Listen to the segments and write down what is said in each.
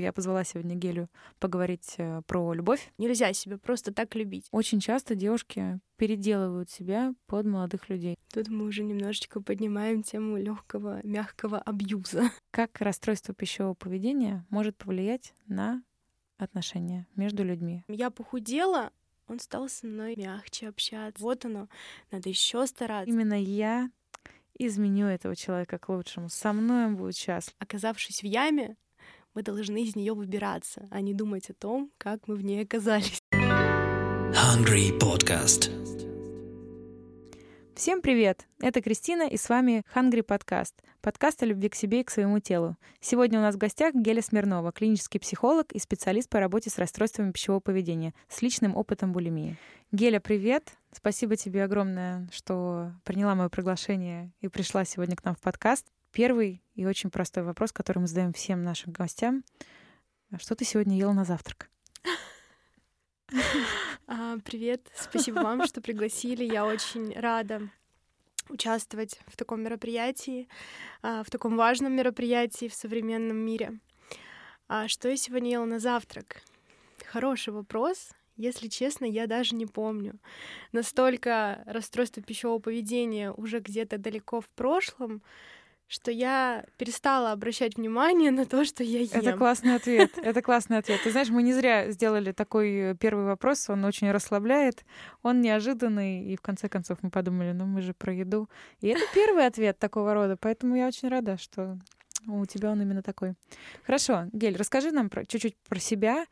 Я позвала сегодня Гелю поговорить э, про любовь. Нельзя себя просто так любить. Очень часто девушки переделывают себя под молодых людей. Тут мы уже немножечко поднимаем тему легкого, мягкого абьюза. Как расстройство пищевого поведения может повлиять на отношения между людьми? Я похудела, он стал со мной мягче общаться. Вот оно, надо еще стараться. Именно я изменю этого человека к лучшему. Со мной он будет счастлив. Оказавшись в яме, мы должны из нее выбираться, а не думать о том, как мы в ней оказались. Hungry Podcast. Всем привет! Это Кристина, и с вами Hungry Podcast. Подкаст о любви к себе и к своему телу. Сегодня у нас в гостях Геля Смирнова, клинический психолог и специалист по работе с расстройствами пищевого поведения, с личным опытом булимии. Геля, привет! Спасибо тебе огромное, что приняла мое приглашение и пришла сегодня к нам в подкаст. Первый и очень простой вопрос, который мы задаем всем нашим гостям. Что ты сегодня ела на завтрак? А, привет, спасибо вам, что пригласили. Я очень рада участвовать в таком мероприятии, а, в таком важном мероприятии в современном мире. А что я сегодня ела на завтрак? Хороший вопрос. Если честно, я даже не помню. Настолько расстройство пищевого поведения уже где-то далеко в прошлом, что я перестала обращать внимание на то, что я ем. Это классный ответ. Это классный ответ. Ты знаешь, мы не зря сделали такой первый вопрос. Он очень расслабляет, он неожиданный, и в конце концов мы подумали, ну мы же про еду. И это первый ответ такого рода, поэтому я очень рада, что у тебя он именно такой. Хорошо, Гель, расскажи нам про, чуть-чуть про себя,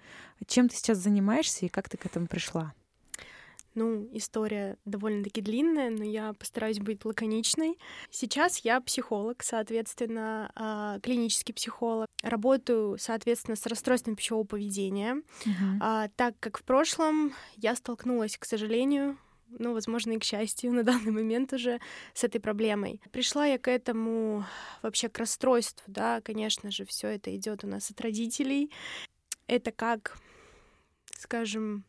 чем ты сейчас занимаешься и как ты к этому пришла. Ну, история довольно-таки длинная, но я постараюсь быть лаконичной. Сейчас я психолог, соответственно, а, клинический психолог. Работаю, соответственно, с расстройством пищевого поведения, uh-huh. так как в прошлом я столкнулась, к сожалению, ну, возможно, и к счастью на данный момент уже с этой проблемой. Пришла я к этому вообще к расстройству, да, конечно же, все это идет у нас от родителей. Это как, скажем,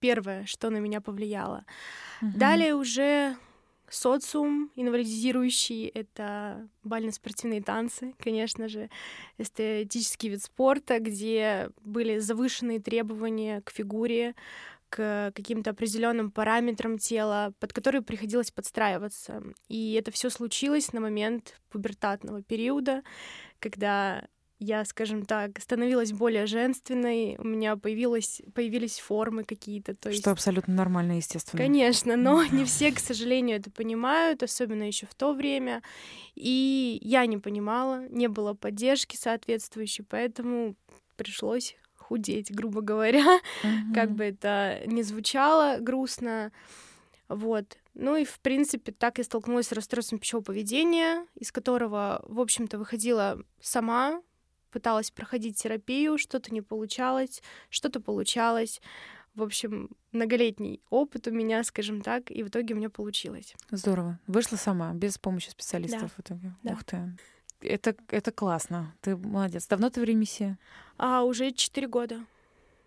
первое, что на меня повлияло. Угу. Далее уже социум инвалидизирующий — это бально-спортивные танцы, конечно же, эстетический вид спорта, где были завышенные требования к фигуре, к каким-то определенным параметрам тела, под которые приходилось подстраиваться. И это все случилось на момент пубертатного периода, когда я, скажем так, становилась более женственной, у меня появилось, появились формы какие-то. То есть... Что абсолютно нормально, естественно. Конечно, но не все, к сожалению, это понимают, особенно еще в то время. И я не понимала, не было поддержки соответствующей, поэтому пришлось худеть, грубо говоря, mm-hmm. как бы это ни звучало грустно. Вот. Ну и, в принципе, так я столкнулась с расстройством пищевого поведения, из которого, в общем-то, выходила сама, пыталась проходить терапию, что-то не получалось, что-то получалось. В общем, многолетний опыт у меня, скажем так, и в итоге у меня получилось. Здорово. Вышла сама, без помощи специалистов да. в итоге. Да. Ух ты. Это, это классно. Ты молодец. Давно ты в ремиссии? А, уже четыре года.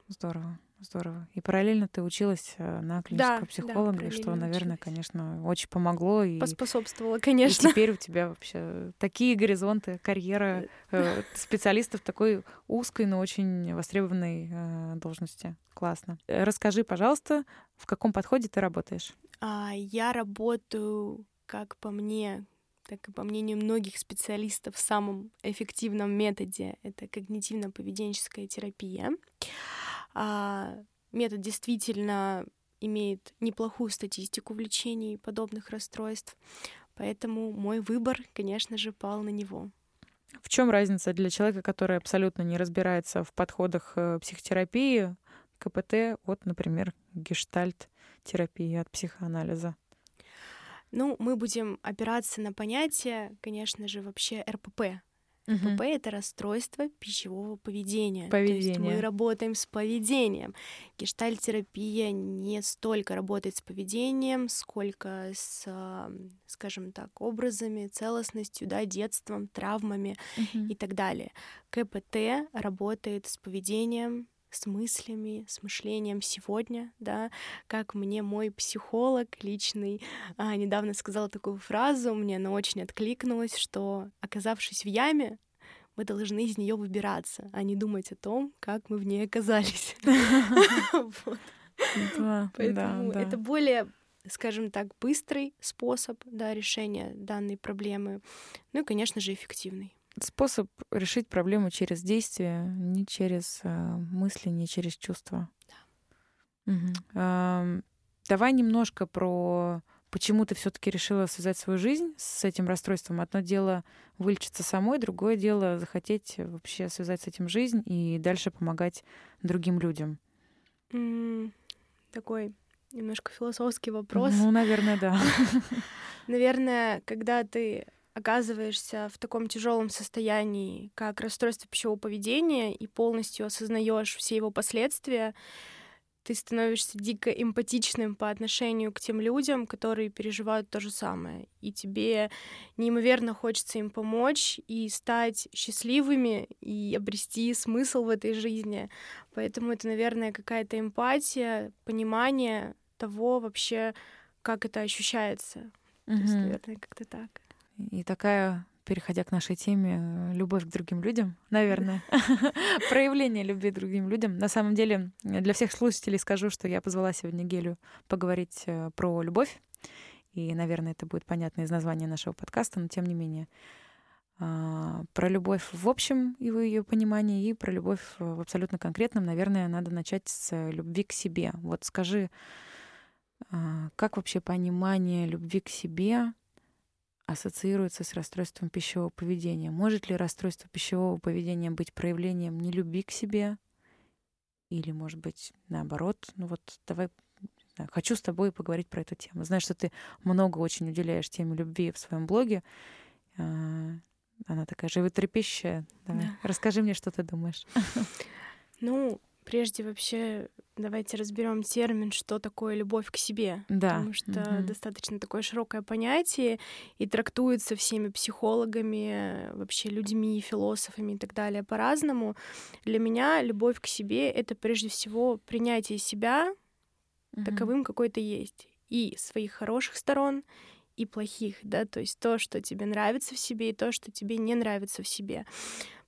Здорово. Здорово. И параллельно ты училась э, на клинического да, психолога, да, что, наверное, училась. конечно, очень помогло. И, Поспособствовало, конечно. И теперь у тебя вообще такие горизонты, карьера э, специалистов такой узкой, но очень востребованной э, должности. Классно. Расскажи, пожалуйста, в каком подходе ты работаешь? А, я работаю, как по мне, так и по мнению многих специалистов, в самом эффективном методе это когнитивно-поведенческая терапия. А, метод действительно имеет неплохую статистику в лечении подобных расстройств, поэтому мой выбор, конечно же, пал на него. В чем разница для человека, который абсолютно не разбирается в подходах э, психотерапии, КПТ от, например, гештальт-терапии, от психоанализа? Ну, мы будем опираться на понятие, конечно же, вообще РПП, ПП — это расстройство пищевого поведения. Поведение. То есть мы работаем с поведением. Гештальтерапия не столько работает с поведением, сколько с, скажем так, образами, целостностью, да, детством, травмами угу. и так далее. КПТ работает с поведением, с мыслями, с мышлением сегодня, да, как мне мой психолог личный а, недавно сказал такую фразу, мне она очень откликнулась, что оказавшись в яме, мы должны из нее выбираться, а не думать о том, как мы в ней оказались. Поэтому это более скажем так, быстрый способ да, решения данной проблемы, ну и, конечно же, эффективный. Способ решить проблему через действие, не через э, мысли, не через чувства. Да. Угу. Давай немножко про почему ты все-таки решила связать свою жизнь с этим расстройством. Одно дело вылечиться самой, другое дело захотеть вообще связать с этим жизнь и дальше помогать другим людям. Mm, такой немножко философский вопрос. Ну, наверное, да. Наверное, когда ты оказываешься в таком тяжелом состоянии, как расстройство пищевого поведения, и полностью осознаешь все его последствия, ты становишься дико эмпатичным по отношению к тем людям, которые переживают то же самое. И тебе неимоверно хочется им помочь и стать счастливыми и обрести смысл в этой жизни. Поэтому это, наверное, какая-то эмпатия, понимание того вообще, как это ощущается. Mm-hmm. То есть, наверное, как-то так. И такая переходя к нашей теме, любовь к другим людям, наверное, проявление любви к другим людям. На самом деле, для всех слушателей скажу, что я позвала сегодня Гелю поговорить э, про любовь, и, наверное, это будет понятно из названия нашего подкаста, но тем не менее а, про любовь в общем и в ее понимании, и про любовь в абсолютно конкретном, наверное, надо начать с любви к себе. Вот скажи, а, как вообще понимание любви к себе ассоциируется с расстройством пищевого поведения? Может ли расстройство пищевого поведения быть проявлением нелюбви к себе? Или, может быть, наоборот? Ну вот давай хочу с тобой поговорить про эту тему. Знаю, что ты много очень уделяешь теме любви в своем блоге. А, она такая животрепещущая. Давай, да. расскажи мне, что ты думаешь. Ну, Прежде вообще давайте разберем термин, что такое любовь к себе. Да. Потому что угу. достаточно такое широкое понятие и трактуется всеми психологами, вообще людьми, философами и так далее по-разному. Для меня любовь к себе это прежде всего принятие себя угу. таковым, какой ты есть. И своих хороших сторон, и плохих, да, то есть то, что тебе нравится в себе, и то, что тебе не нравится в себе.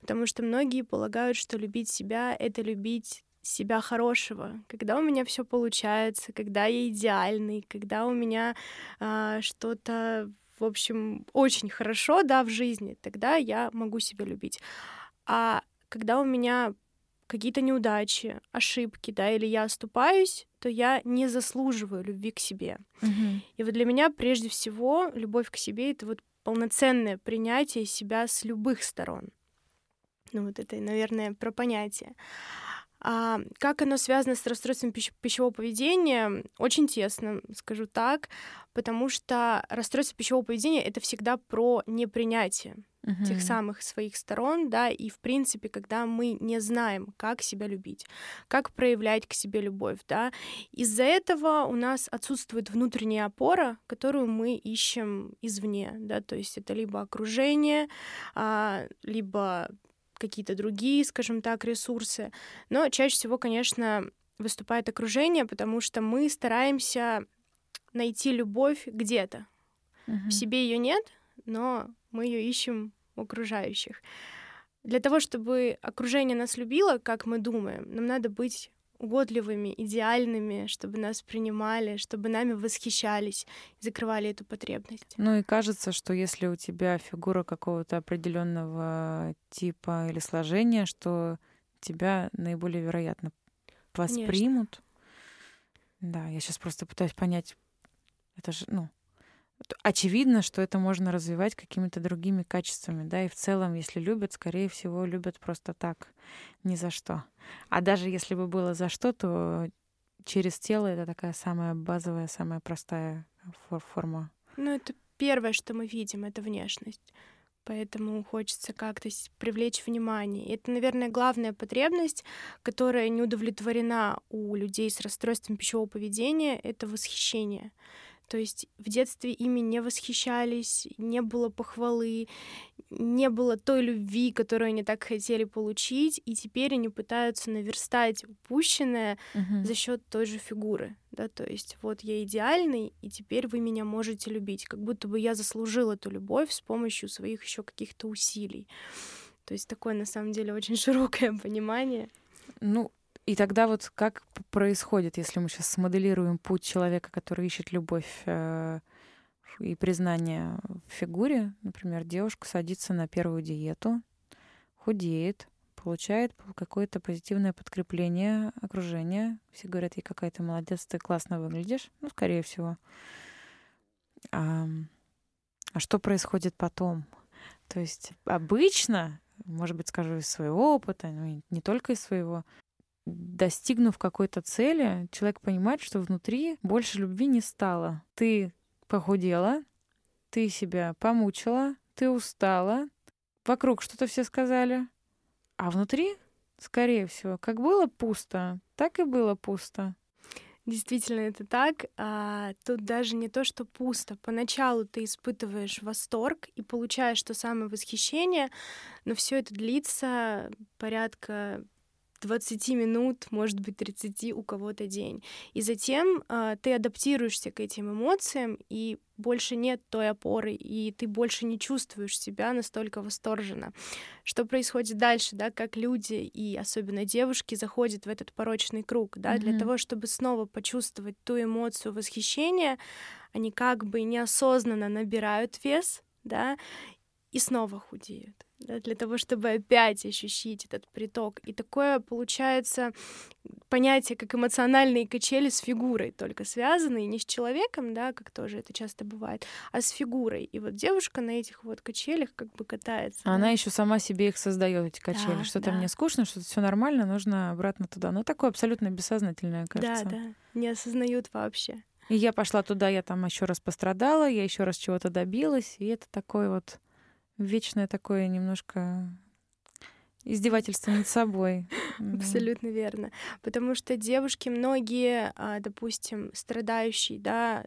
Потому что многие полагают, что любить себя — это любить себя хорошего, когда у меня все получается, когда я идеальный, когда у меня а, что-то, в общем, очень хорошо, да, в жизни, тогда я могу себя любить. А когда у меня какие-то неудачи, ошибки, да, или я оступаюсь, то я не заслуживаю любви к себе. Mm-hmm. И вот для меня прежде всего любовь к себе это вот полноценное принятие себя с любых сторон. Ну вот это, наверное, про понятие. А как оно связано с расстройством пищ- пищевого поведения? Очень тесно, скажу так, потому что расстройство пищевого поведения это всегда про непринятие uh-huh. тех самых своих сторон, да, и в принципе, когда мы не знаем, как себя любить, как проявлять к себе любовь, да, из-за этого у нас отсутствует внутренняя опора, которую мы ищем извне, да, то есть это либо окружение, а, либо какие-то другие, скажем так, ресурсы. Но чаще всего, конечно, выступает окружение, потому что мы стараемся найти любовь где-то. Uh-huh. В себе ее нет, но мы ее ищем у окружающих. Для того, чтобы окружение нас любило, как мы думаем, нам надо быть угодливыми, идеальными, чтобы нас принимали, чтобы нами восхищались и закрывали эту потребность. Ну и кажется, что если у тебя фигура какого-то определенного типа или сложения, что тебя наиболее вероятно воспримут. Конечно. Да, я сейчас просто пытаюсь понять, это же, ну, очевидно, что это можно развивать какими-то другими качествами, да, и в целом, если любят, скорее всего, любят просто так, ни за что. А даже если бы было за что, то через тело это такая самая базовая, самая простая форма. Ну, это первое, что мы видим, это внешность. Поэтому хочется как-то привлечь внимание. И это, наверное, главная потребность, которая не удовлетворена у людей с расстройством пищевого поведения, это восхищение. То есть в детстве ими не восхищались, не было похвалы, не было той любви, которую они так хотели получить, и теперь они пытаются наверстать упущенное uh-huh. за счет той же фигуры. Да, то есть вот я идеальный, и теперь вы меня можете любить, как будто бы я заслужил эту любовь с помощью своих еще каких-то усилий. То есть такое на самом деле очень широкое понимание. Ну, и тогда вот как происходит, если мы сейчас смоделируем путь человека, который ищет любовь э, и признание в фигуре, например, девушка садится на первую диету, худеет, получает какое-то позитивное подкрепление окружения. Все говорят ей, какая ты молодец, ты классно выглядишь. Ну, скорее всего. А, а что происходит потом? То есть обычно, может быть, скажу из своего опыта, ну, не только из своего, достигнув какой-то цели, человек понимает, что внутри больше любви не стало. Ты похудела, ты себя помучила, ты устала, вокруг что-то все сказали, а внутри, скорее всего, как было пусто, так и было пусто. Действительно, это так. А, тут даже не то, что пусто. Поначалу ты испытываешь восторг и получаешь то самое восхищение, но все это длится порядка 20 минут, может быть, 30 у кого-то день. И затем э, ты адаптируешься к этим эмоциям, и больше нет той опоры, и ты больше не чувствуешь себя настолько восторженно. Что происходит дальше, да, как люди, и особенно девушки, заходят в этот порочный круг, да, mm-hmm. для того, чтобы снова почувствовать ту эмоцию восхищения, они как бы неосознанно набирают вес, да, и снова худеют да, для того, чтобы опять ощущить этот приток. И такое получается понятие, как эмоциональные качели с фигурой только связаны, не с человеком, да, как тоже это часто бывает, а с фигурой. И вот девушка на этих вот качелях как бы катается. А да. Она еще сама себе их создает, эти качели. Да, что-то да. мне скучно, что-то все нормально, нужно обратно туда. Ну, такое абсолютно бессознательное, кажется. Да, да, не осознают вообще. И я пошла туда, я там еще раз пострадала, я еще раз чего-то добилась, и это такой вот вечное такое немножко издевательство над собой. Абсолютно верно. Потому что девушки многие, а, допустим, страдающие, да,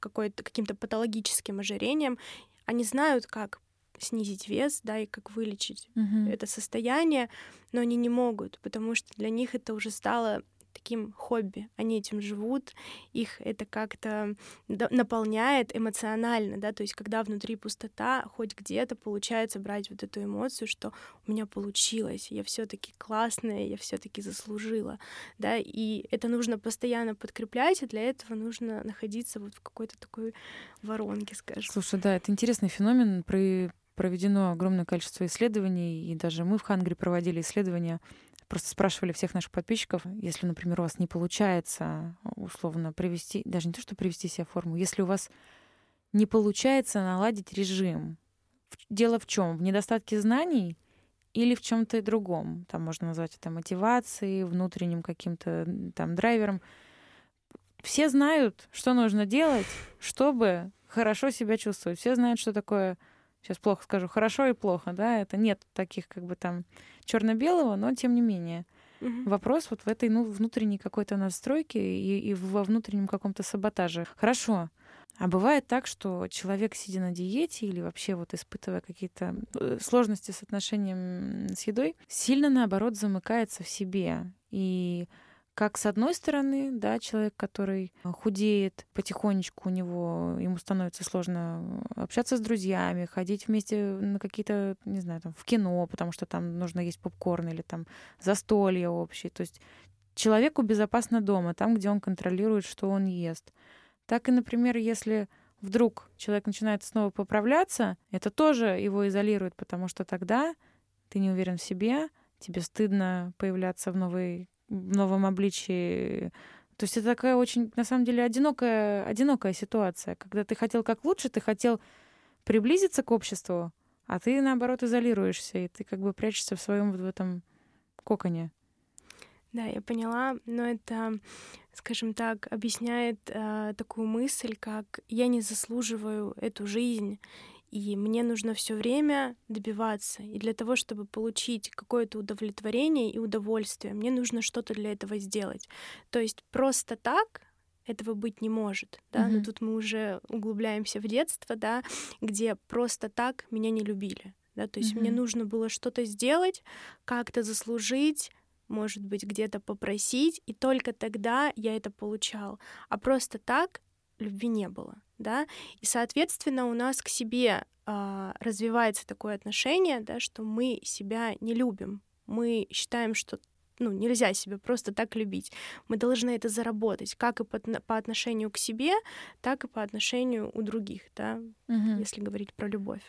каким-то патологическим ожирением, они знают, как снизить вес, да, и как вылечить uh-huh. это состояние, но они не могут, потому что для них это уже стало таким хобби. Они этим живут, их это как-то наполняет эмоционально, да, то есть когда внутри пустота, хоть где-то получается брать вот эту эмоцию, что у меня получилось, я все таки классная, я все таки заслужила, да, и это нужно постоянно подкреплять, и для этого нужно находиться вот в какой-то такой воронке, скажем. Слушай, да, это интересный феномен, при проведено огромное количество исследований, и даже мы в Хангре проводили исследования просто спрашивали всех наших подписчиков, если, например, у вас не получается условно привести, даже не то, что привести себя в форму, если у вас не получается наладить режим, дело в чем? В недостатке знаний или в чем-то другом? Там можно назвать это мотивацией, внутренним каким-то там драйвером. Все знают, что нужно делать, чтобы хорошо себя чувствовать. Все знают, что такое сейчас плохо скажу, хорошо и плохо, да, это нет таких как бы там черно-белого, но тем не менее. Угу. Вопрос вот в этой ну, внутренней какой-то настройке и, и во внутреннем каком-то саботаже. Хорошо. А бывает так, что человек, сидя на диете или вообще вот испытывая какие-то э, сложности с отношением с едой, сильно наоборот замыкается в себе. И как с одной стороны, да, человек, который худеет потихонечку, у него ему становится сложно общаться с друзьями, ходить вместе на какие-то, не знаю, там в кино, потому что там нужно есть попкорн или там застолье общее. То есть человеку безопасно дома, там, где он контролирует, что он ест. Так и, например, если вдруг человек начинает снова поправляться, это тоже его изолирует, потому что тогда ты не уверен в себе, тебе стыдно появляться в новой новом обличии. То есть это такая очень, на самом деле, одинокая, одинокая ситуация, когда ты хотел как лучше, ты хотел приблизиться к обществу, а ты, наоборот, изолируешься, и ты как бы прячешься в своем вот в этом коконе. Да, я поняла, но это, скажем так, объясняет э, такую мысль, как я не заслуживаю эту жизнь, и мне нужно все время добиваться. И для того, чтобы получить какое-то удовлетворение и удовольствие, мне нужно что-то для этого сделать. То есть просто так этого быть не может, да, mm-hmm. но тут мы уже углубляемся в детство, да, где просто так меня не любили, да, то есть mm-hmm. мне нужно было что-то сделать, как-то заслужить, может быть, где-то попросить, и только тогда я это получал. А просто так любви не было. Да, и, соответственно, у нас к себе а, развивается такое отношение, да, что мы себя не любим, мы считаем, что ну, нельзя себя просто так любить. Мы должны это заработать, как и по, по отношению к себе, так и по отношению у других, да, угу. если говорить про любовь.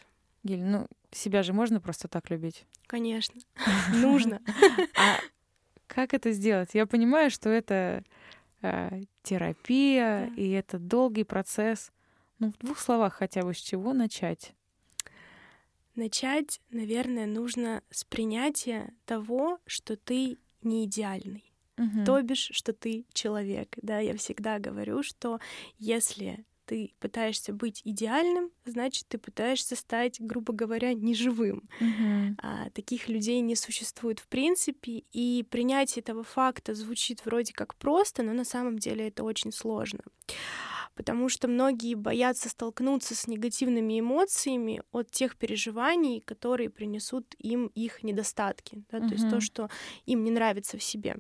Гель, ну, себя же можно просто так любить? Конечно, нужно. А как это сделать? Я понимаю, что это э, терапия, и это долгий процесс. Ну, в двух словах хотя бы с чего начать? Начать, наверное, нужно с принятия того, что ты не идеальный. Угу. То бишь, что ты человек. Да, я всегда говорю, что если ты пытаешься быть идеальным, значит, ты пытаешься стать, грубо говоря, неживым. Mm-hmm. А, таких людей не существует в принципе, и принятие этого факта звучит вроде как просто, но на самом деле это очень сложно. Потому что многие боятся столкнуться с негативными эмоциями от тех переживаний, которые принесут им их недостатки, да, mm-hmm. то есть то, что им не нравится в себе.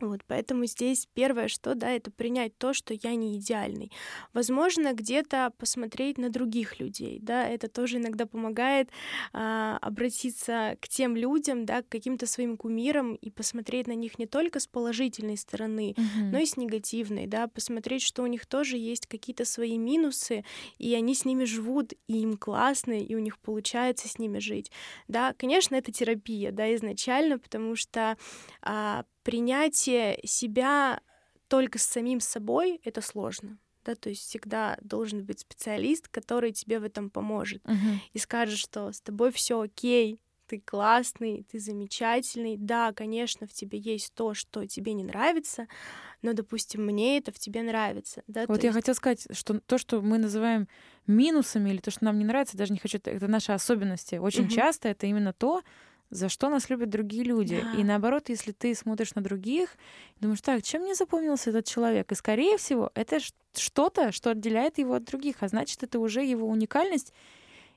Вот, поэтому здесь первое, что, да, это принять то, что я не идеальный. Возможно, где-то посмотреть на других людей, да, это тоже иногда помогает а, обратиться к тем людям, да, к каким-то своим кумирам и посмотреть на них не только с положительной стороны, mm-hmm. но и с негативной, да, посмотреть, что у них тоже есть какие-то свои минусы, и они с ними живут, и им классно, и у них получается с ними жить, да, конечно, это терапия, да, изначально, потому что а, принятие себя только с самим собой — это сложно. Да, то есть всегда должен быть специалист, который тебе в этом поможет uh-huh. и скажет, что с тобой все окей, ты классный, ты замечательный. Да, конечно, в тебе есть то, что тебе не нравится, но, допустим, мне это в тебе нравится. Да? Вот то я есть... хотела сказать, что то, что мы называем минусами или то, что нам не нравится, даже не хочу, это наши особенности. Очень uh-huh. часто это именно то, за что нас любят другие люди. Да. И наоборот, если ты смотришь на других, думаешь, так, чем мне запомнился этот человек? И, скорее всего, это что-то, что отделяет его от других, а значит, это уже его уникальность.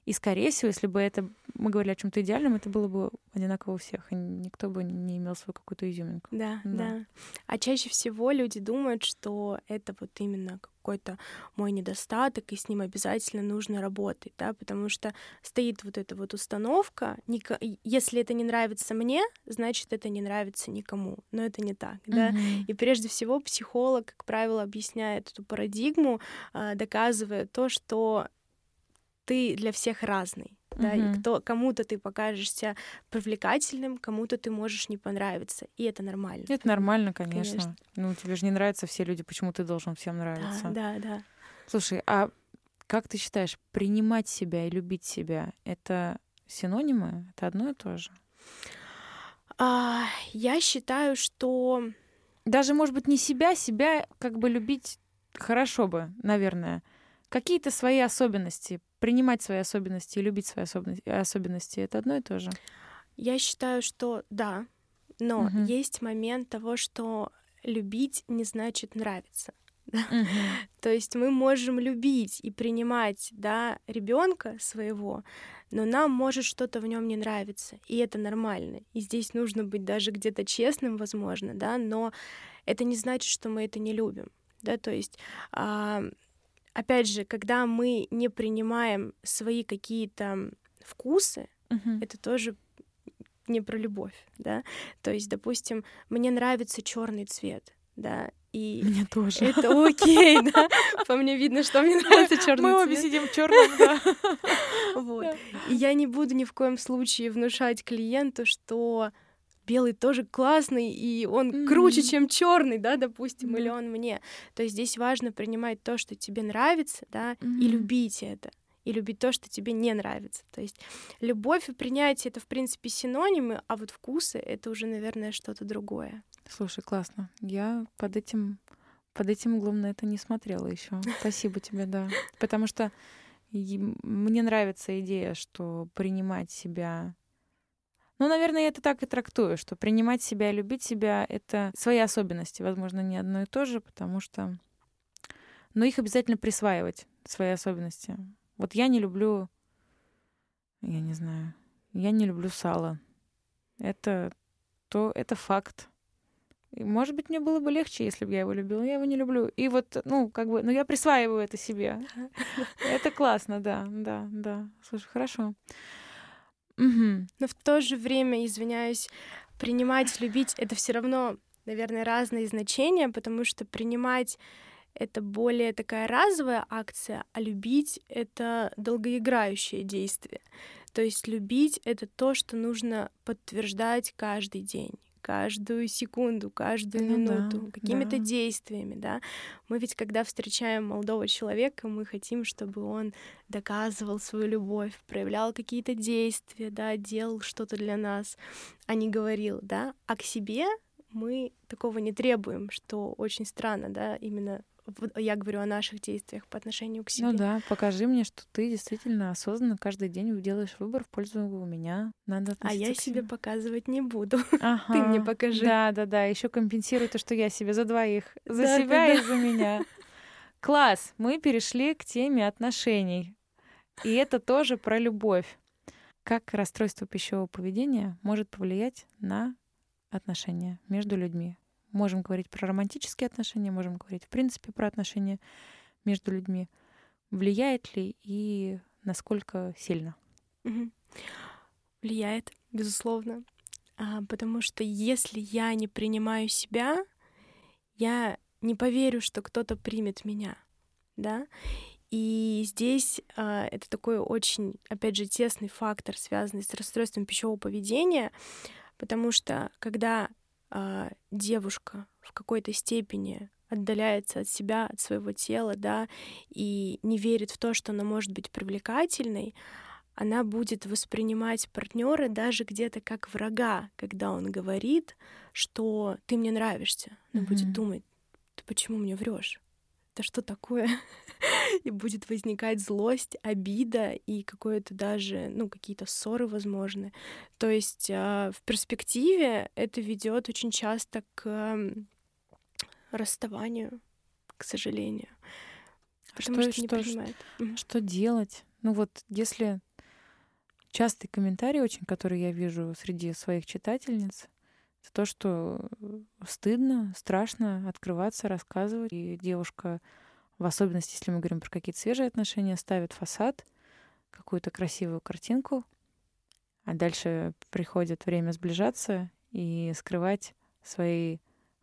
И, скорее всего, если бы это мы говорили о чем-то идеальном, это было бы одинаково у всех, и никто бы не имел свою какую-то изюминку. Да, да, да. А чаще всего люди думают, что это вот именно какой-то мой недостаток, и с ним обязательно нужно работать, да, потому что стоит вот эта вот установка, если это не нравится мне, значит, это не нравится никому, но это не так, да, mm-hmm. и прежде всего психолог, как правило, объясняет эту парадигму, а, доказывая то, что ты для всех разный, да, и кто, кому-то ты покажешься привлекательным, кому-то ты можешь не понравиться, и это нормально. Это нормально, конечно. конечно. Ну, тебе же не нравятся все люди, почему ты должен всем нравиться? Да, да, да. Слушай, а как ты считаешь, принимать себя и любить себя — это синонимы? Это одно и то же? А, я считаю, что... Даже, может быть, не себя, себя как бы любить хорошо бы, наверное. Какие-то свои особенности принимать свои особенности и любить свои особенности, это одно и то же? Я считаю, что да, но угу. есть момент того, что любить не значит нравиться. Да? Угу. То есть мы можем любить и принимать да, ребенка своего, но нам может что-то в нем не нравиться, и это нормально. И здесь нужно быть даже где-то честным, возможно, да, но это не значит, что мы это не любим. Да, то есть а, опять же, когда мы не принимаем свои какие-то вкусы, uh-huh. это тоже не про любовь, да. То есть, допустим, мне нравится черный цвет, да, и мне тоже. Это окей, да. По мне видно, что мне нравится черный цвет. Мы обе сидим в черном, да. Вот. И я не буду ни в коем случае внушать клиенту, что белый тоже классный, и он mm-hmm. круче, чем черный, да, допустим, mm-hmm. или он мне. То есть здесь важно принимать то, что тебе нравится, да, mm-hmm. и любить это и любить то, что тебе не нравится. То есть любовь и принятие это, в принципе, синонимы, а вот вкусы это уже, наверное, что-то другое. Слушай, классно. Я под этим под этим углом на это не смотрела еще. Спасибо тебе, да. Потому что мне нравится идея, что принимать себя ну, наверное, я это так и трактую, что принимать себя и любить себя — это свои особенности. Возможно, не одно и то же, потому что... Но их обязательно присваивать, свои особенности. Вот я не люблю... Я не знаю. Я не люблю сало. Это то, это факт. И, может быть, мне было бы легче, если бы я его любила. Я его не люблю. И вот, ну, как бы, ну, я присваиваю это себе. Это классно, да, да, да. Слушай, хорошо. Но в то же время, извиняюсь, принимать, любить — это все равно, наверное, разные значения, потому что принимать это более такая разовая акция, а любить — это долгоиграющее действие. То есть любить — это то, что нужно подтверждать каждый день каждую секунду, каждую ну, минуту, да, какими-то да. действиями, да. Мы ведь, когда встречаем молодого человека, мы хотим, чтобы он доказывал свою любовь, проявлял какие-то действия, да, делал что-то для нас, а не говорил, да. А к себе мы такого не требуем, что очень странно, да, именно я говорю о наших действиях по отношению к себе. Ну да, покажи мне, что ты действительно осознанно каждый день делаешь выбор в пользу меня. Надо а я себе показывать не буду. Ага. Ты мне покажи. Да, да, да. Еще компенсируй то, что я себе за двоих. За да, себя и за меня. Класс. Мы перешли к теме отношений. И это тоже про любовь. Как расстройство пищевого поведения может повлиять на отношения между людьми? Можем говорить про романтические отношения, можем говорить в принципе про отношения между людьми. Влияет ли и насколько сильно? Влияет, безусловно. А, потому что если я не принимаю себя, я не поверю, что кто-то примет меня, да. И здесь а, это такой очень, опять же, тесный фактор, связанный с расстройством пищевого поведения, потому что когда а, девушка в какой-то степени отдаляется от себя, от своего тела, да, и не верит в то, что она может быть привлекательной, она будет воспринимать партнера даже где-то как врага, когда он говорит, что ты мне нравишься. Она mm-hmm. будет думать, ты почему мне врешь? Это что такое? и будет возникать злость, обида и какое-то даже, ну, какие-то ссоры возможны. То есть э, в перспективе это ведет очень часто к расставанию, к сожалению. Потому что, что, не принимает. Что, что делать? Ну вот, если частый комментарий очень, который я вижу среди своих читательниц, это то, что стыдно, страшно открываться, рассказывать. И девушка в особенности, если мы говорим про какие-то свежие отношения, ставит фасад, какую-то красивую картинку, а дальше приходит время сближаться и скрывать свои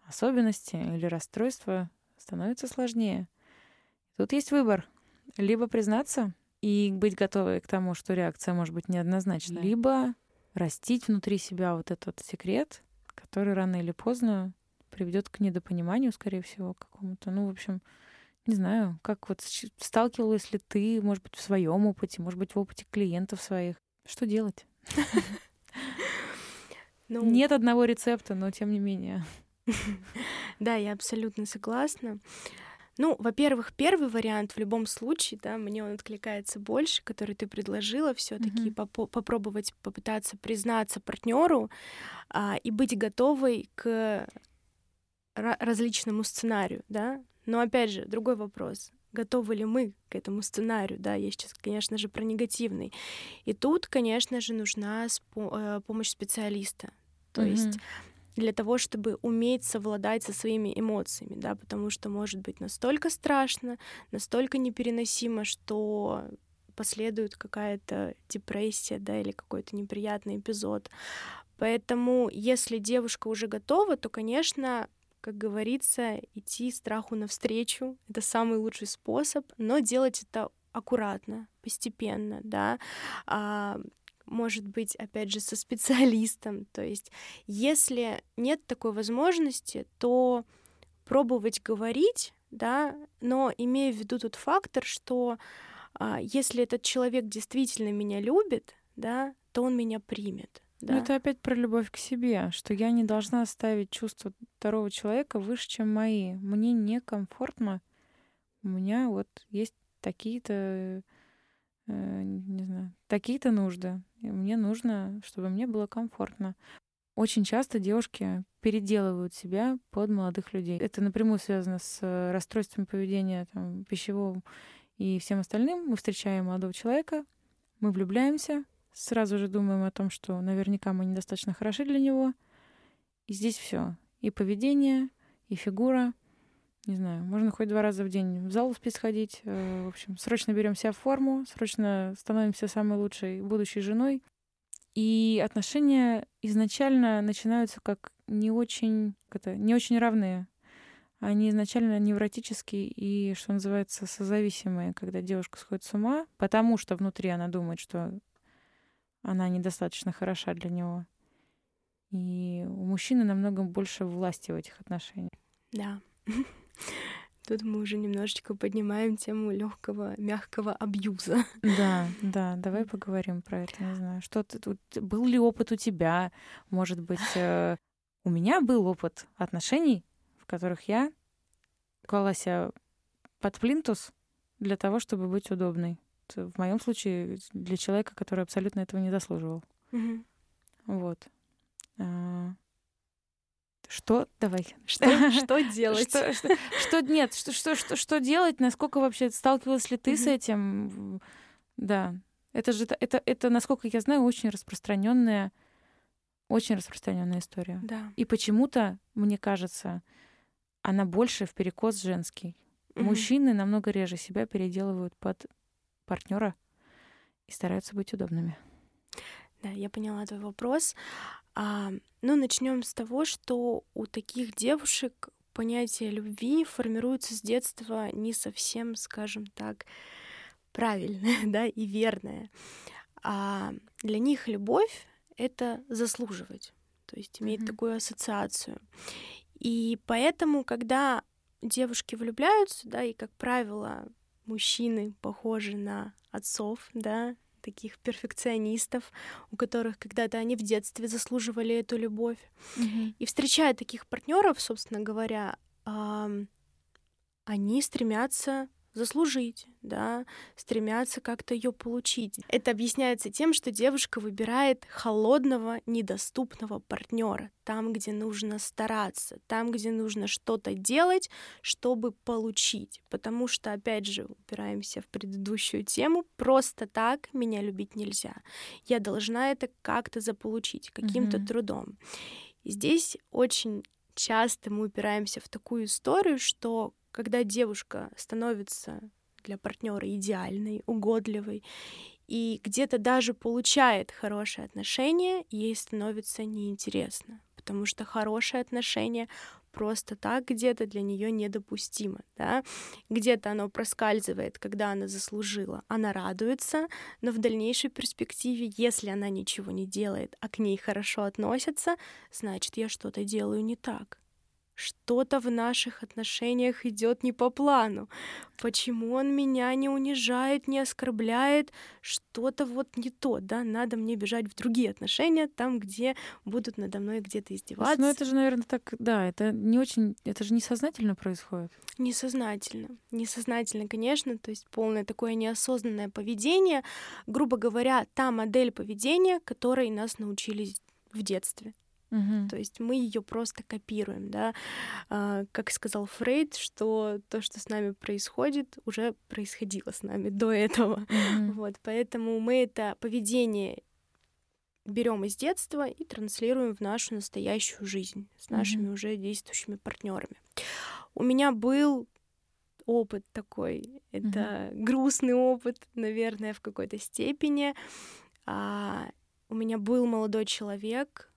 особенности или расстройства становится сложнее. Тут есть выбор. Либо признаться и быть готовой к тому, что реакция может быть неоднозначной, либо растить внутри себя вот этот секрет, который рано или поздно приведет к недопониманию, скорее всего, какому-то. Ну, в общем, не знаю, как вот сталкивалась ли ты, может быть, в своем опыте, может быть, в опыте клиентов своих. Что делать? Ну, Нет одного рецепта, но тем не менее. Да, я абсолютно согласна. Ну, во-первых, первый вариант в любом случае, да, мне он откликается больше, который ты предложила, все-таки mm-hmm. попо- попробовать попытаться признаться партнеру а, и быть готовой к различному сценарию, да, но опять же, другой вопрос. Готовы ли мы к этому сценарию? Да, я сейчас, конечно же, про негативный. И тут, конечно же, нужна э, помощь специалиста. То mm-hmm. есть для того, чтобы уметь совладать со своими эмоциями, да, потому что может быть настолько страшно, настолько непереносимо, что последует какая-то депрессия, да, или какой-то неприятный эпизод. Поэтому, если девушка уже готова, то, конечно, как говорится, идти страху навстречу. Это самый лучший способ, но делать это аккуратно, постепенно, да. А, может быть, опять же, со специалистом. То есть, если нет такой возможности, то пробовать говорить, да, но имея в виду тот фактор, что а, если этот человек действительно меня любит, да, то он меня примет. Да. Ну, это опять про любовь к себе, что я не должна ставить чувства второго человека выше, чем мои. Мне некомфортно. У меня вот есть такие-то, э, не знаю, такие-то нужды. И мне нужно, чтобы мне было комфортно. Очень часто девушки переделывают себя под молодых людей. Это напрямую связано с расстройством поведения там, пищевого и всем остальным. Мы встречаем молодого человека, мы влюбляемся, сразу же думаем о том, что наверняка мы недостаточно хороши для него. И здесь все. и поведение, и фигура. Не знаю, можно хоть два раза в день в зал успеть сходить. Э, в общем, срочно берем себя в форму, срочно становимся самой лучшей будущей женой. И отношения изначально начинаются как не очень, как это, не очень равные. Они изначально невротические и, что называется, созависимые, когда девушка сходит с ума, потому что внутри она думает, что она недостаточно хороша для него. И у мужчины намного больше власти в этих отношениях. Да. Тут мы уже немножечко поднимаем тему легкого, мягкого абьюза. Да, да, давай поговорим про это. Не знаю, что ты тут был ли опыт у тебя? Может быть, э, у меня был опыт отношений, в которых я клала себя под плинтус для того, чтобы быть удобной. В моем случае для человека, который абсолютно этого не заслуживал. Мгм. Вот. А, Что? Давай. Что, что делать? Что, что, что- нет, что, что, что, что делать? Насколько вообще сталкивалась ли ты с Мгм. этим? Да. Это же это, это, насколько я знаю, очень распространенная, очень распространенная история. Да. И почему-то, мне кажется, она больше в перекос женский. Мгм. Мужчины намного реже себя переделывают под партнера и стараются быть удобными. Да, я поняла твой вопрос. А, ну, начнем с того, что у таких девушек понятие любви формируется с детства не совсем, скажем так, правильное, да, и верное. А для них любовь — это заслуживать, то есть иметь Мгм. такую ассоциацию. И поэтому, когда девушки влюбляются, да, и, как правило, мужчины похожи на отцов, да, таких перфекционистов, у которых когда-то они в детстве заслуживали эту любовь. И встречая таких партнеров, собственно говоря, они стремятся заслужить, да, стремятся как-то ее получить. Это объясняется тем, что девушка выбирает холодного, недоступного партнера, там, где нужно стараться, там, где нужно что-то делать, чтобы получить. Потому что, опять же, упираемся в предыдущую тему, просто так меня любить нельзя. Я должна это как-то заполучить, каким-то Мгм. трудом. И здесь очень часто мы упираемся в такую историю, что когда девушка становится для партнера идеальной, угодливой, и где-то даже получает хорошие отношения, ей становится неинтересно, потому что хорошие отношения просто так где-то для нее недопустимо, да, где-то оно проскальзывает, когда она заслужила, она радуется, но в дальнейшей перспективе, если она ничего не делает, а к ней хорошо относятся, значит, я что-то делаю не так. Что-то в наших отношениях идет не по плану. Почему он меня не унижает, не оскорбляет? Что-то вот не то, да? Надо мне бежать в другие отношения, там, где будут надо мной где-то издеваться. Ну, это же, наверное, так, да, это не очень, это же несознательно происходит. Несознательно. Несознательно, конечно, то есть полное такое неосознанное поведение. Грубо говоря, та модель поведения, которой нас научили в детстве. То есть мы ее просто копируем, да. А, Как сказал Фрейд, что то, что с нами происходит, уже происходило с нами до этого. Вот, поэтому мы это поведение берем из детства и транслируем в нашу настоящую жизнь с нашими уже действующими партнерами. У меня был опыт такой, это грустный опыт, наверное, в какой-то степени. А, у меня был молодой человек,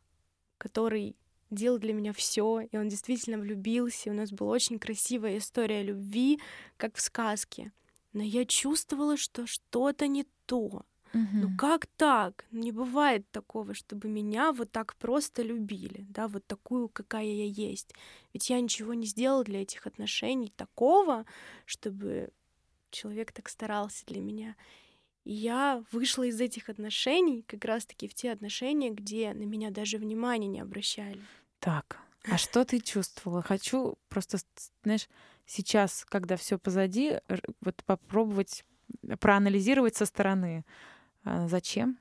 который делал для меня все, и он действительно влюбился. и У нас была очень красивая история любви, как в сказке. Но я чувствовала, что что-то не то. Ну Мгм. как так? Не бывает такого, чтобы меня вот так просто любили, да, вот такую, какая я есть. Ведь я ничего не сделала для этих отношений такого, чтобы человек так старался для меня. Я вышла из этих отношений как раз-таки в те отношения, где на меня даже внимания не обращали. Так, а что ты чувствовала? Хочу просто, знаешь, сейчас, когда все позади, вот попробовать проанализировать со стороны. А Зачем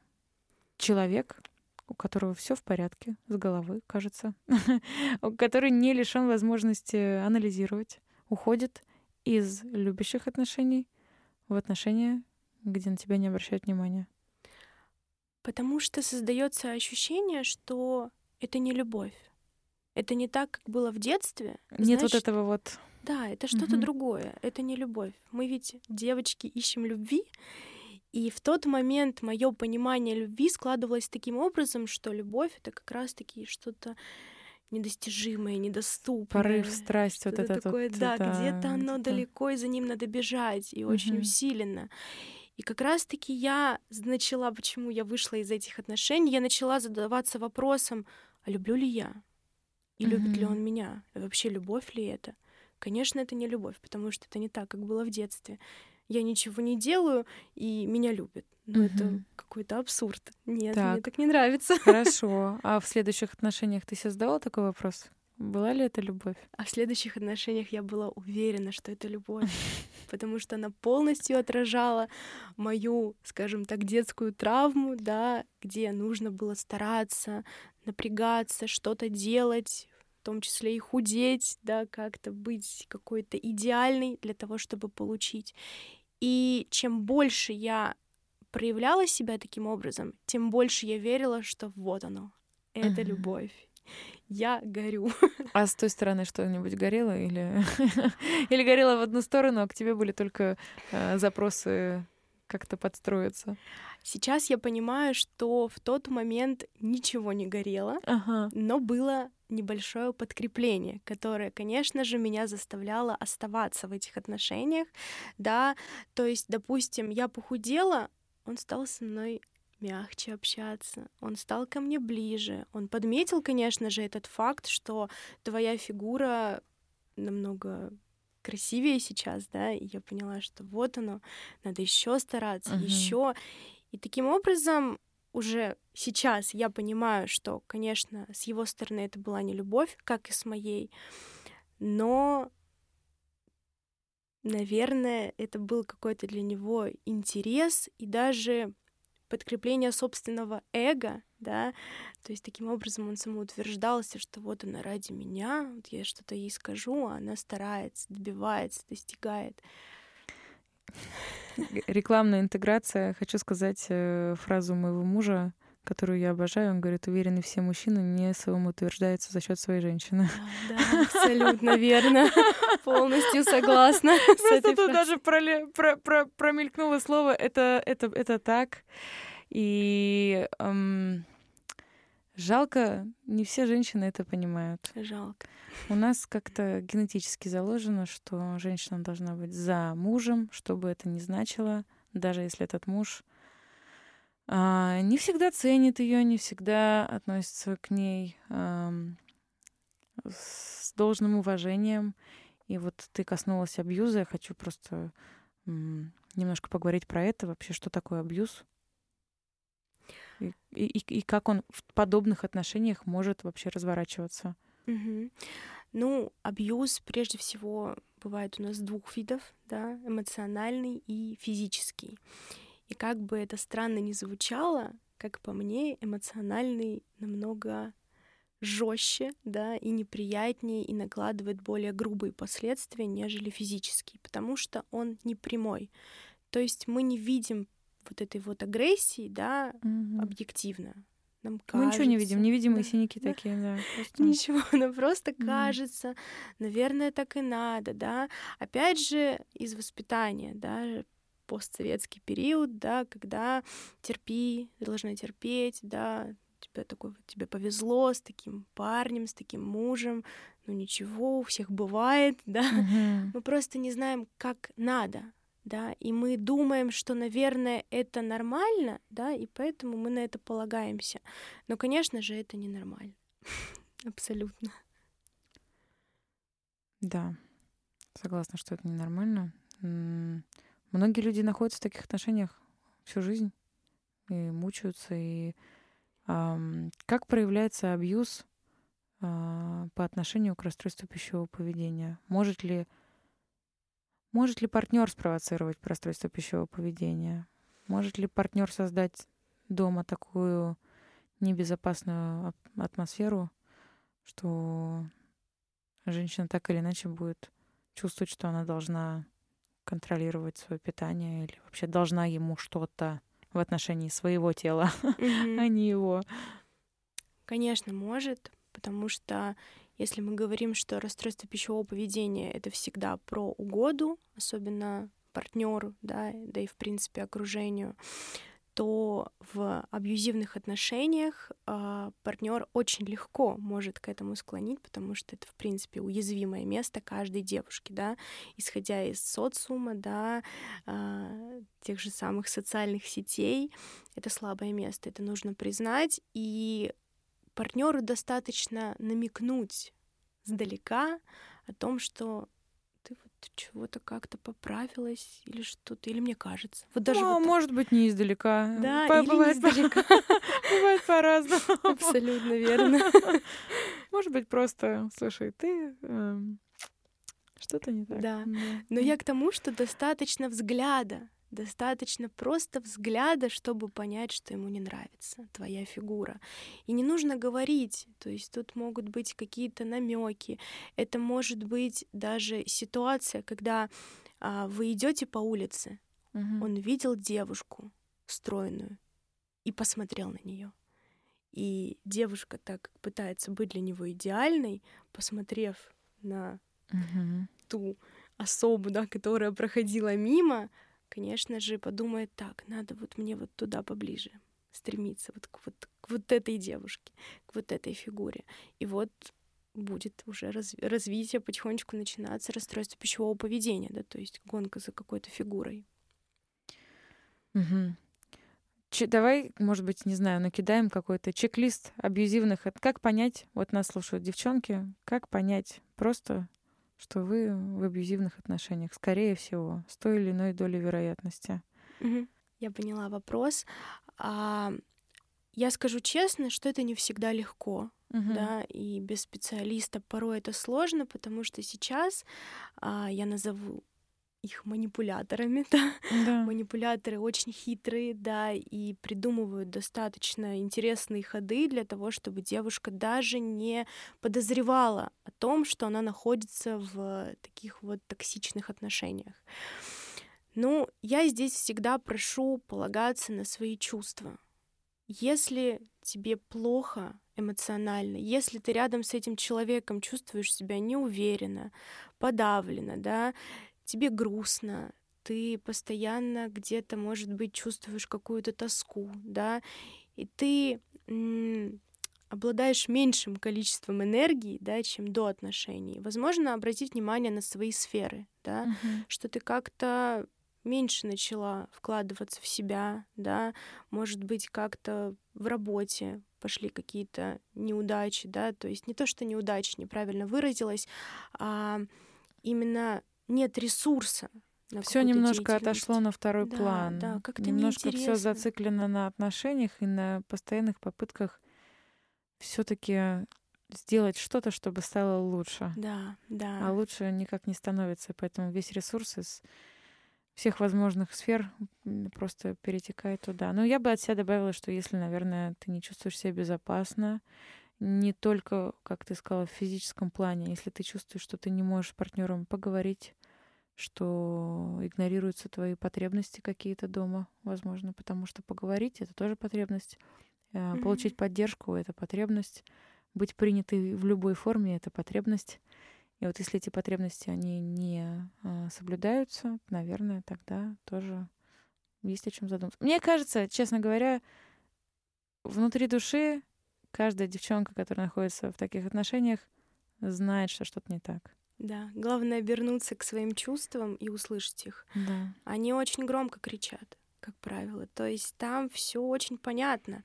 человек, у которого все в порядке с головы, кажется, который не лишен возможности анализировать, уходит из любящих отношений в отношения, где на тебя не обращают внимания? Потому что создается ощущение, что это не любовь. Это не так, как было в детстве. Нет Значит, вот этого вот. Да, это что-то угу. другое. Это не любовь. Мы ведь девочки ищем любви, и в тот момент мое понимание любви складывалось таким образом, что любовь это как раз-таки что-то недостижимое, недоступное. Порыв, страсть, вот это такое, вот, да, да где-то оно где далеко, и за ним надо бежать, и очень угу. усиленно. И как раз-таки я начала, почему я вышла из этих отношений, я начала задаваться вопросом, а люблю ли я? И mm-hmm. любит ли он меня? И вообще любовь ли это? Конечно, это не любовь, потому что это не так, как было в детстве. Я ничего не делаю, и меня любят. Ну, mm-hmm. это какой-то абсурд. Нет, так. мне так не нравится. Хорошо. А в следующих отношениях ты себе задавала такой вопрос? Была ли это любовь? А в следующих отношениях я была уверена, что это любовь, потому что она полностью отражала мою, скажем так, детскую травму, да, где нужно было стараться, напрягаться, что-то делать, в том числе и худеть, да, как-то быть какой-то идеальной для того, чтобы получить. И чем больше я проявляла себя таким образом, тем больше я верила, что вот оно, это любовь я горю. А с той стороны что-нибудь горело или или горело в одну сторону, а к тебе были только э, запросы как-то подстроиться? Сейчас я понимаю, что в тот момент ничего не горело, ага. но было небольшое подкрепление, которое, конечно же, меня заставляло оставаться в этих отношениях, да, то есть, допустим, я похудела, он стал со мной мягче общаться, он стал ко мне ближе. Он подметил, конечно же, этот факт, что твоя фигура намного красивее сейчас, да, и я поняла, что вот оно, надо еще стараться, uh-huh. еще. И таким образом уже сейчас я понимаю, что, конечно, с его стороны это была не любовь, как и с моей, но наверное, это был какой-то для него интерес и даже подкрепление собственного эго, да, то есть таким образом он самоутверждался, что вот она ради меня, вот я что-то ей скажу, а она старается, добивается, достигает. Рекламная интеграция. Хочу сказать э, фразу моего мужа, которую я обожаю. Он говорит, уверены все мужчины не самоутверждаются за счет своей женщины. Да, абсолютно верно. Полностью согласна. Просто тут даже промелькнуло слово «это, это, так». И жалко, не все женщины это понимают. Жалко. У нас как-то генетически заложено, что женщина должна быть за мужем, что бы это ни значило, даже если этот муж а, не всегда ценит ее, не всегда относится к ней с должным уважением. И вот ты коснулась абьюза, я хочу просто немножко поговорить про это, вообще, что такое абьюз. И, и, и как он в подобных отношениях может вообще разворачиваться. Угу. Ну, абьюз прежде всего бывает у нас двух видов, да, эмоциональный и физический. И как бы это странно ни звучало, как по мне, эмоциональный намного жестче, да, и неприятнее, и накладывает более грубые последствия, нежели физический, потому что он не прямой. То есть мы не видим вот этой вот агрессии, да, угу. объективно. Нам кажется, мы ничего не видим, невидимые да, синяки да. такие, да. Просто... Ничего, нам просто mm. кажется, наверное, так и надо, да. Опять же, из воспитания, да, постсоветский период, да, когда терпи, ты должна терпеть, да, тебе такой, тебе повезло с таким парнем, с таким мужем, ну ничего, у всех бывает, да, mm-hmm. мы просто не знаем, как надо, да, и мы думаем, что, наверное, это нормально, да, и поэтому мы на это полагаемся. Но, конечно же, это ненормально. Абсолютно. Да, согласна, что это ненормально. Многие люди находятся в таких отношениях всю жизнь и мучаются. И эм, как проявляется абьюз э, по отношению к расстройству пищевого поведения? Может ли может ли партнер спровоцировать расстройство пищевого поведения? Может ли партнер создать дома такую небезопасную атмосферу, что женщина так или иначе будет чувствовать, что она должна контролировать свое питание или вообще должна ему что-то в отношении своего тела, а не его. Конечно, может, потому что Если мы говорим, что расстройство пищевого поведения это всегда про угоду, особенно партнеру, да, да и в принципе окружению, то в абьюзивных отношениях э, партнер очень легко может к этому склонить, потому что это, в принципе, уязвимое место каждой девушки, да, исходя из социума, да, э, тех же самых социальных сетей, это слабое место, это нужно признать, и партнеру достаточно намекнуть сдалека о том, что чего-то как-то поправилась или что-то, или мне кажется. Вот даже ну, вот может быть, не издалека. Да, По- или бывает не издалека. Бывает по-разному. Абсолютно верно. Может быть, просто, слушай, ты эм, что-то не так. Да. Но я к тому, что достаточно взгляда Достаточно просто взгляда, чтобы понять, что ему не нравится твоя фигура. И не нужно говорить, то есть тут могут быть какие-то намеки. Это может быть даже ситуация, когда а, вы идете по улице, угу. он видел девушку стройную и посмотрел на нее. И девушка так пытается быть для него идеальной, посмотрев на угу. ту особу, да, которая проходила мимо, конечно же, подумает так, надо вот мне вот туда поближе стремиться, вот к вот, к вот этой девушке, к вот этой фигуре. И вот будет уже разви- развитие потихонечку начинаться расстройство пищевого поведения, да, то есть гонка за какой-то фигурой. Угу. Ч- давай, может быть, не знаю, накидаем какой-то чек-лист абьюзивных. Как понять, вот нас слушают девчонки, как понять просто что вы в абьюзивных отношениях, скорее всего, с той или иной долей вероятности. Я поняла вопрос. А, я скажу честно, что это не всегда легко, угу. да, и без специалиста порой это сложно, потому что сейчас а, я назову их манипуляторами, да? да. Манипуляторы очень хитрые, да, и придумывают достаточно интересные ходы для того, чтобы девушка даже не подозревала о том, что она находится в таких вот токсичных отношениях. Ну, я здесь всегда прошу полагаться на свои чувства. Если тебе плохо эмоционально, если ты рядом с этим человеком чувствуешь себя неуверенно, подавленно, да, тебе грустно, ты постоянно где-то, может быть, чувствуешь какую-то тоску, да, и ты м- обладаешь меньшим количеством энергии, да, чем до отношений. Возможно, обратить внимание на свои сферы, да, uh-huh. что ты как-то меньше начала вкладываться в себя, да, может быть, как-то в работе пошли какие-то неудачи, да, то есть не то, что неудачи, неправильно выразилась, а именно нет ресурса. Все немножко отошло на второй да, план. Да, как-то немножко все зациклено на отношениях и на постоянных попытках все-таки сделать что-то, чтобы стало лучше. Да, да. А лучше никак не становится, поэтому весь ресурс из всех возможных сфер просто перетекает туда. Но я бы от себя добавила, что если, наверное, ты не чувствуешь себя безопасно, не только, как ты сказала, в физическом плане, если ты чувствуешь, что ты не можешь с партнером поговорить, что игнорируются твои потребности какие-то дома, возможно, потому что поговорить это тоже потребность, mm-hmm. получить поддержку это потребность, быть принятой в любой форме это потребность. И вот если эти потребности они не а, соблюдаются, наверное, тогда тоже есть о чем задуматься. Мне кажется, честно говоря, внутри души каждая девчонка, которая находится в таких отношениях, знает, что что-то не так. Да, главное обернуться к своим чувствам и услышать их. Да. Они очень громко кричат, как правило. То есть там все очень понятно.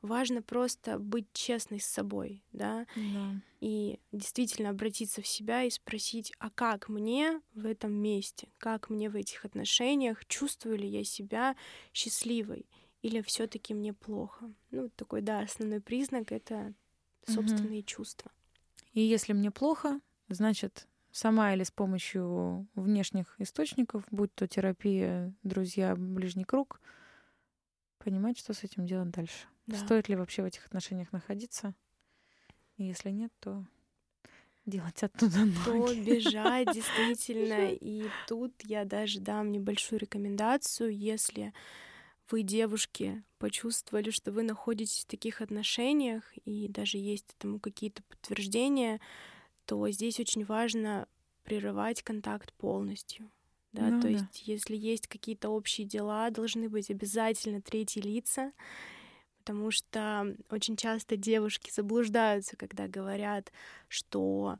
Важно просто быть честной с собой, да? да, и действительно обратиться в себя и спросить, а как мне в этом месте, как мне в этих отношениях, чувствую ли я себя счастливой или все-таки мне плохо. Ну, такой, да, основной признак это собственные угу. чувства. И если мне плохо, значит, сама или с помощью внешних источников, будь то терапия, друзья, ближний круг, понимать, что с этим делать дальше. Да. Стоит ли вообще в этих отношениях находиться? И если нет, то делать оттуда ноги. То бежать, действительно. И тут я даже дам небольшую рекомендацию, если вы, девушки, почувствовали, что вы находитесь в таких отношениях, и даже есть этому какие-то подтверждения, то здесь очень важно прерывать контакт полностью. Да, ну, то да. есть, если есть какие-то общие дела, должны быть обязательно третьи лица, потому что очень часто девушки заблуждаются, когда говорят, что,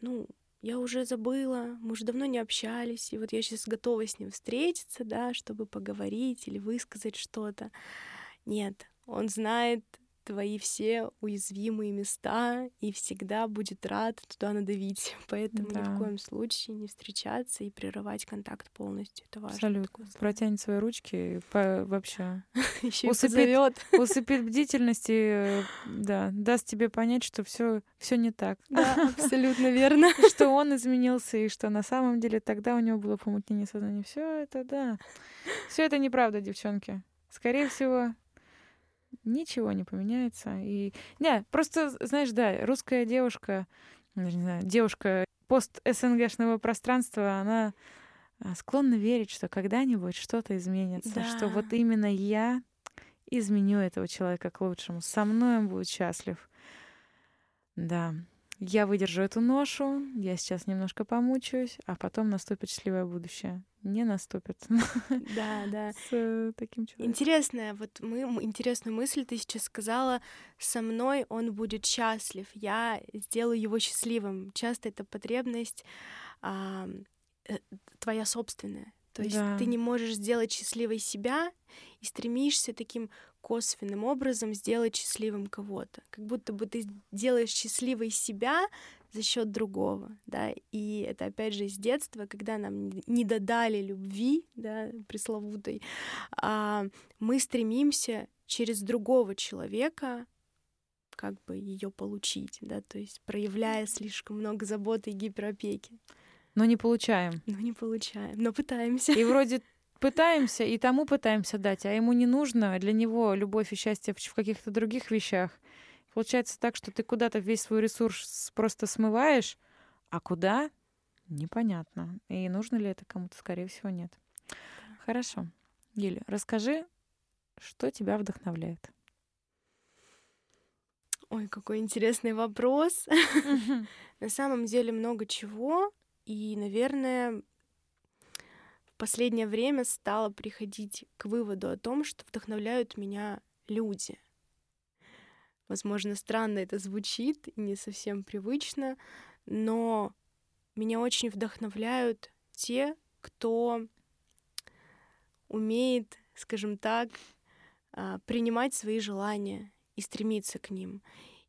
ну, я уже забыла, мы уже давно не общались, и вот я сейчас готова с ним встретиться, да, чтобы поговорить или высказать что-то. Нет, он знает твои все уязвимые места и всегда будет рад туда надавить. Поэтому да. ни в коем случае не встречаться и прерывать контакт полностью. Это важно. Абсолютно. Протянет свои ручки по вообще усыпит, усыпит бдительности, да, даст тебе понять, что все все не так. Да, абсолютно верно. Что он изменился и что на самом деле тогда у него было помутнение сознания. Все это да. Все это неправда, девчонки. Скорее всего, ничего не поменяется. И не, просто, знаешь, да, русская девушка, не знаю, девушка пост-СНГшного пространства, она а, склонна верить, что когда-нибудь что-то изменится, да. что вот именно я изменю этого человека к лучшему, со мной он будет счастлив. Да, я выдержу эту ношу, я сейчас немножко помучаюсь, а потом наступит счастливое будущее. Не наступит. Да, да. С таким человеком. Интересная, вот мы, интересную мысль ты сейчас сказала. Со мной он будет счастлив, я сделаю его счастливым. Часто это потребность а, э, твоя собственная. То есть да. ты не можешь сделать счастливой себя и стремишься таким косвенным образом сделать счастливым кого-то. Как будто бы ты делаешь счастливой себя за счет другого, да, и это опять же из детства, когда нам не додали любви, да, пресловутой, а мы стремимся через другого человека как бы ее получить, да, то есть проявляя слишком много заботы и гиперопеки. Но не получаем. Но не получаем, но пытаемся. И вроде пытаемся, и тому пытаемся дать, а ему не нужно, для него любовь и счастье в каких-то других вещах. Получается так, что ты куда-то весь свой ресурс просто смываешь, а куда — непонятно. И нужно ли это кому-то, скорее всего, нет. Хорошо. Юля, расскажи, что тебя вдохновляет? Ой, какой интересный вопрос. На самом деле много чего. И, наверное, последнее время стала приходить к выводу о том, что вдохновляют меня люди. Возможно, странно это звучит не совсем привычно, но меня очень вдохновляют те, кто умеет, скажем так, а, принимать свои желания и стремиться к ним,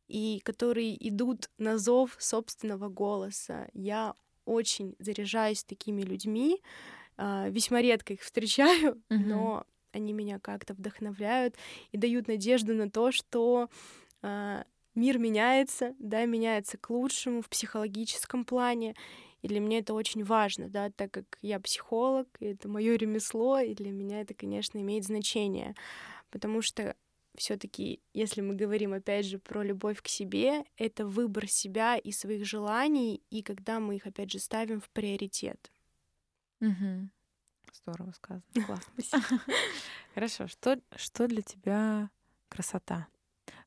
и которые идут на зов собственного голоса. Я очень заряжаюсь такими людьми, весьма редко их встречаю, mm-hmm. но они меня как-то вдохновляют и дают надежду на то, что э, мир меняется, да, меняется к лучшему в психологическом плане. И для меня это очень важно, да, так как я психолог, и это мое ремесло, и для меня это, конечно, имеет значение. Потому что все-таки, если мы говорим опять же про любовь к себе, это выбор себя и своих желаний, и когда мы их опять же ставим в приоритет. Угу. Здорово сказано. Классно. Хорошо. Что, что для тебя красота?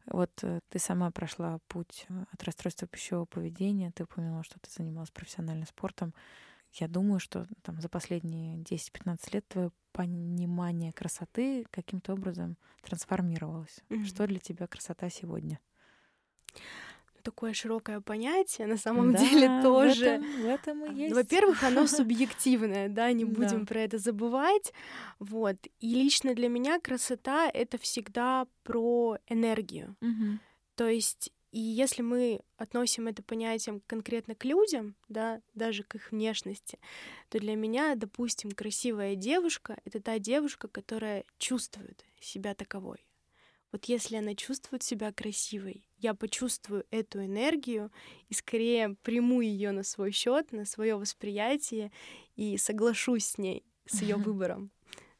Вот э, ты сама прошла путь э, от расстройства пищевого поведения, ты упомянула, что ты занималась профессиональным спортом. Я думаю, что там за последние 10-15 лет твое понимание красоты каким-то образом трансформировалось. Mm-hmm. Что для тебя красота сегодня? Такое широкое понятие, на самом да, деле тоже. В этом, в этом и есть. Во-первых, оно субъективное, да, не будем да. про это забывать. Вот. И лично для меня красота это всегда про энергию. Угу. То есть и если мы относим это понятие конкретно к людям, да, даже к их внешности, то для меня, допустим, красивая девушка — это та девушка, которая чувствует себя таковой. Вот если она чувствует себя красивой, я почувствую эту энергию и скорее приму ее на свой счет, на свое восприятие и соглашусь с ней, с ее выбором.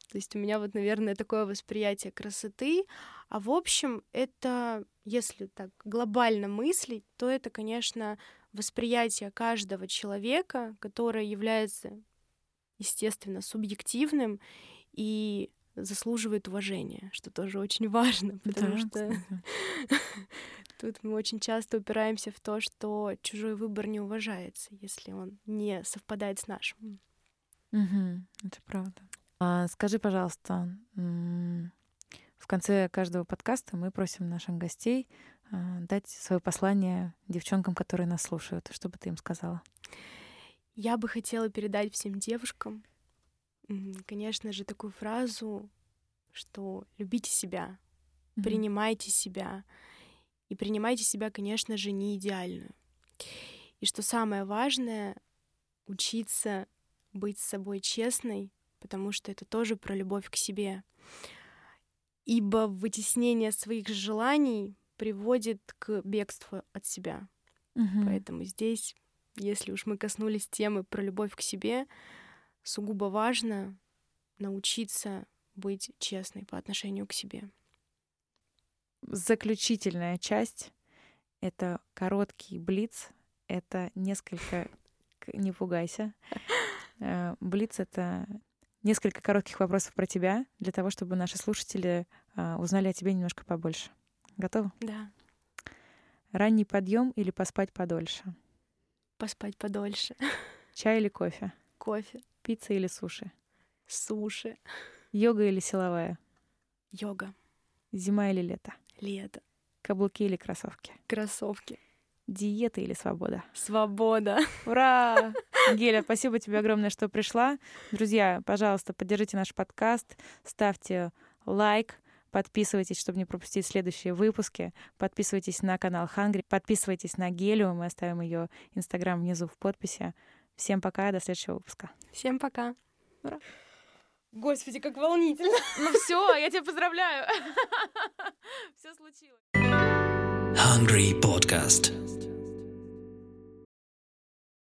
То есть у меня вот, наверное, такое восприятие красоты. А в общем, это, если так глобально мыслить, то это, конечно, восприятие каждого человека, которое является, естественно, субъективным. И заслуживает уважения, что тоже очень важно, потому что тут мы очень часто упираемся в то, что чужой выбор не уважается, если он не совпадает с нашим. Угу, это правда. А, скажи, пожалуйста, в конце каждого подкаста мы просим наших гостей а, дать свое послание девчонкам, которые нас слушают. Что бы ты им сказала? Я бы хотела передать всем девушкам, конечно же, такую фразу, что любите себя, mm-hmm. принимайте себя. И принимайте себя, конечно же, не идеальную. И что самое важное, учиться быть с собой честной, потому что это тоже про любовь к себе. Ибо вытеснение своих желаний приводит к бегству от себя. Угу. Поэтому здесь, если уж мы коснулись темы про любовь к себе, сугубо важно научиться быть честной по отношению к себе. Заключительная часть — это короткий блиц, это несколько... Не пугайся. Э, блиц — это несколько коротких вопросов про тебя, для того, чтобы наши слушатели а, узнали о тебе немножко побольше. Готова? Да. Ранний подъем или поспать подольше? Поспать подольше. Чай или кофе? Кофе. Пицца или суши? Суши. Йога или силовая? Йога. Зима или лето? Лето. Каблуки или кроссовки? Кроссовки. Диета или свобода? Свобода. Ура! Геля, спасибо тебе огромное, что пришла. Друзья, пожалуйста, поддержите наш подкаст, ставьте лайк, подписывайтесь, чтобы не пропустить следующие выпуски. Подписывайтесь на канал Хангри, подписывайтесь на Гелю, мы оставим ее инстаграм внизу в подписи. Всем пока, до следующего выпуска. Всем пока. Ура. Господи, как волнительно. Ну все, я тебя поздравляю. Все случилось. Hungry Podcast.